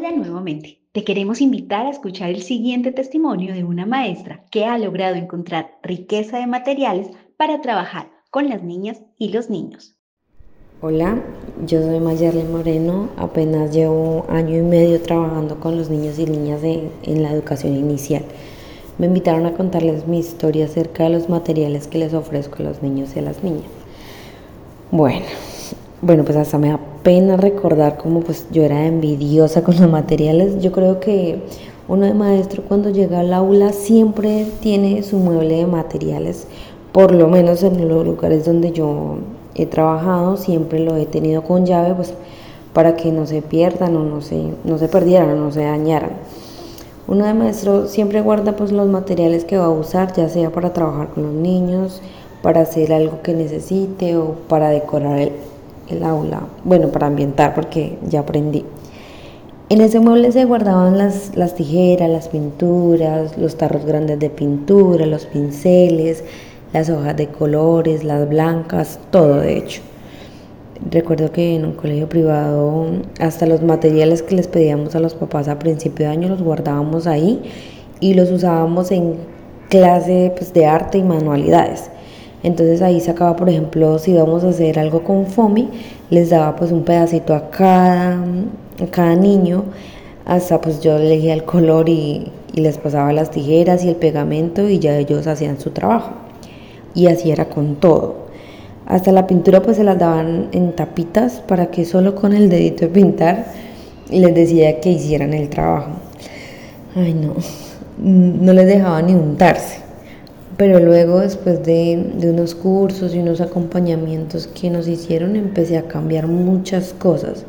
Hola nuevamente. Te queremos invitar a escuchar el siguiente testimonio de una maestra que ha logrado encontrar riqueza de materiales para trabajar con las niñas y los niños. Hola, yo soy Mayerle Moreno, apenas llevo año y medio trabajando con los niños y niñas en la educación inicial. Me invitaron a contarles mi historia acerca de los materiales que les ofrezco a los niños y a las niñas. Bueno, bueno, pues hasta me da pena recordar cómo pues yo era envidiosa con los materiales. Yo creo que uno de maestro cuando llega al aula siempre tiene su mueble de materiales, por lo menos en los lugares donde yo he trabajado, siempre lo he tenido con llave, pues para que no se pierdan o no se, no se perdieran o no se dañaran. Uno de maestro siempre guarda pues los materiales que va a usar, ya sea para trabajar con los niños, para hacer algo que necesite o para decorar el, el aula, bueno, para ambientar porque ya aprendí. En ese mueble se guardaban las, las tijeras, las pinturas, los tarros grandes de pintura, los pinceles, las hojas de colores, las blancas, todo de hecho. Recuerdo que en un colegio privado hasta los materiales que les pedíamos a los papás a principio de año los guardábamos ahí y los usábamos en clase pues, de arte y manualidades. Entonces ahí sacaba, por ejemplo, si íbamos a hacer algo con FOMI, les daba pues un pedacito a cada, cada niño, hasta pues yo elegía el color y, les pasaba las tijeras y el pegamento y ya ellos hacían su trabajo. Y así era con todo. Hasta la pintura pues se las daban en tapitas para que solo con el dedito de pintar les decía que hicieran el trabajo. Ay no, no les dejaba ni untarse pero luego después de, unos cursos y unos acompañamientos que nos hicieron empecé a cambiar muchas cosas.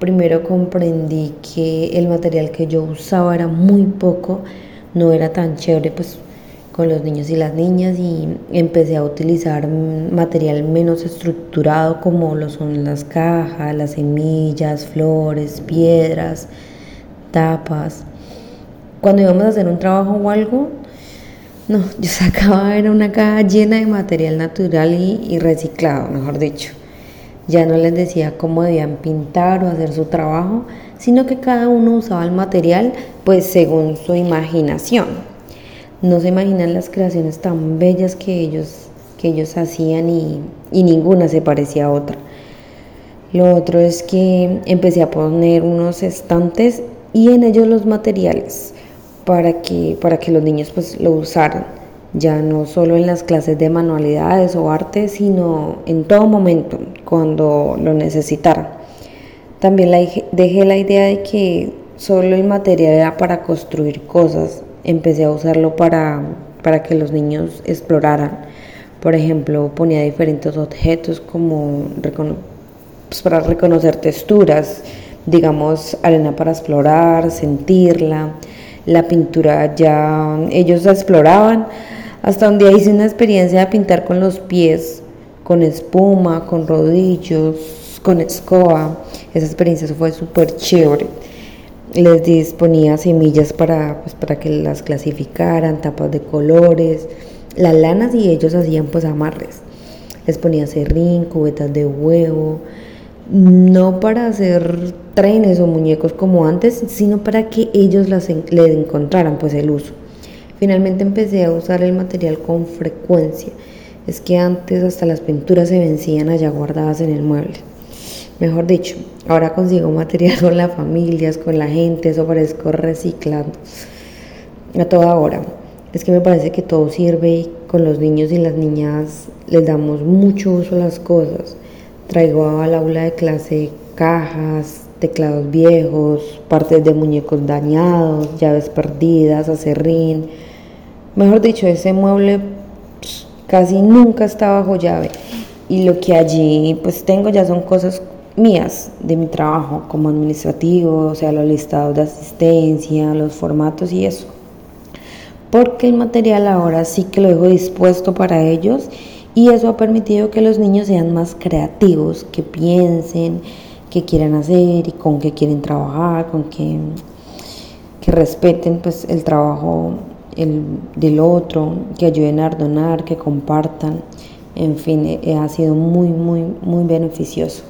Primero comprendí que el material que yo usaba era muy poco, no era tan chévere pues con los niños y las niñas y empecé a utilizar material menos estructurado como lo son las cajas, las semillas, flores, piedras, tapas. Cuando íbamos a hacer un trabajo o algo, no, yo sacaba era una caja llena de material natural y, reciclado, mejor dicho. Ya no les decía cómo debían pintar o hacer su trabajo, sino que cada uno usaba el material pues según su imaginación. No se imaginan las creaciones tan bellas que ellos, que ellos hacían y, y ninguna se parecía a otra. Lo otro es que empecé a poner unos estantes y en ellos los materiales para que, para que los niños pues lo usaran, ya no solo en las clases de manualidades o arte, sino en todo momento, cuando lo necesitaran. También dejé la idea de que solo el material era para construir cosas, empecé a usarlo para, para que los niños exploraran. Por ejemplo, ponía diferentes objetos como pues, para reconocer texturas, digamos, arena para explorar, sentirla, la pintura ya ellos exploraban. Hasta un día hice una experiencia de pintar con los pies, con espuma, con rodillos, con escoba. Esa experiencia fue súper chévere. Les disponía semillas para, pues, para que las clasificaran, tapas de colores, las lanas y ellos hacían pues amarres. Les ponía serrín, cubetas de huevo, no para hacer trenes o muñecos como antes, sino para que ellos las le encontraran pues el uso. Finalmente empecé a usar el material con frecuencia. Es que antes hasta las pinturas se vencían allá guardadas en el mueble. Mejor dicho, ahora consigo material con las familias, con la gente, eso parezco reciclando a toda hora. Es que me parece que todo sirve con los niños y las niñas les damos mucho uso a las cosas. Traigo al aula de clase cajas, teclados viejos, partes de muñecos dañados, llaves perdidas, acerrín. Mejor dicho, ese mueble pues, casi nunca está bajo llave. Y lo que allí pues tengo ya son cosas mías de mi trabajo como administrativo, o sea, los listados de asistencia, los formatos y eso. Porque el material ahora sí que lo dejo dispuesto para ellos y eso ha permitido que los niños sean más creativos, que piensen, que quieran hacer y con qué quieren trabajar, con que, que respeten pues el trabajo el, del otro, que ayuden a donar, que compartan. En fin, eh, ha sido muy, muy, muy beneficioso.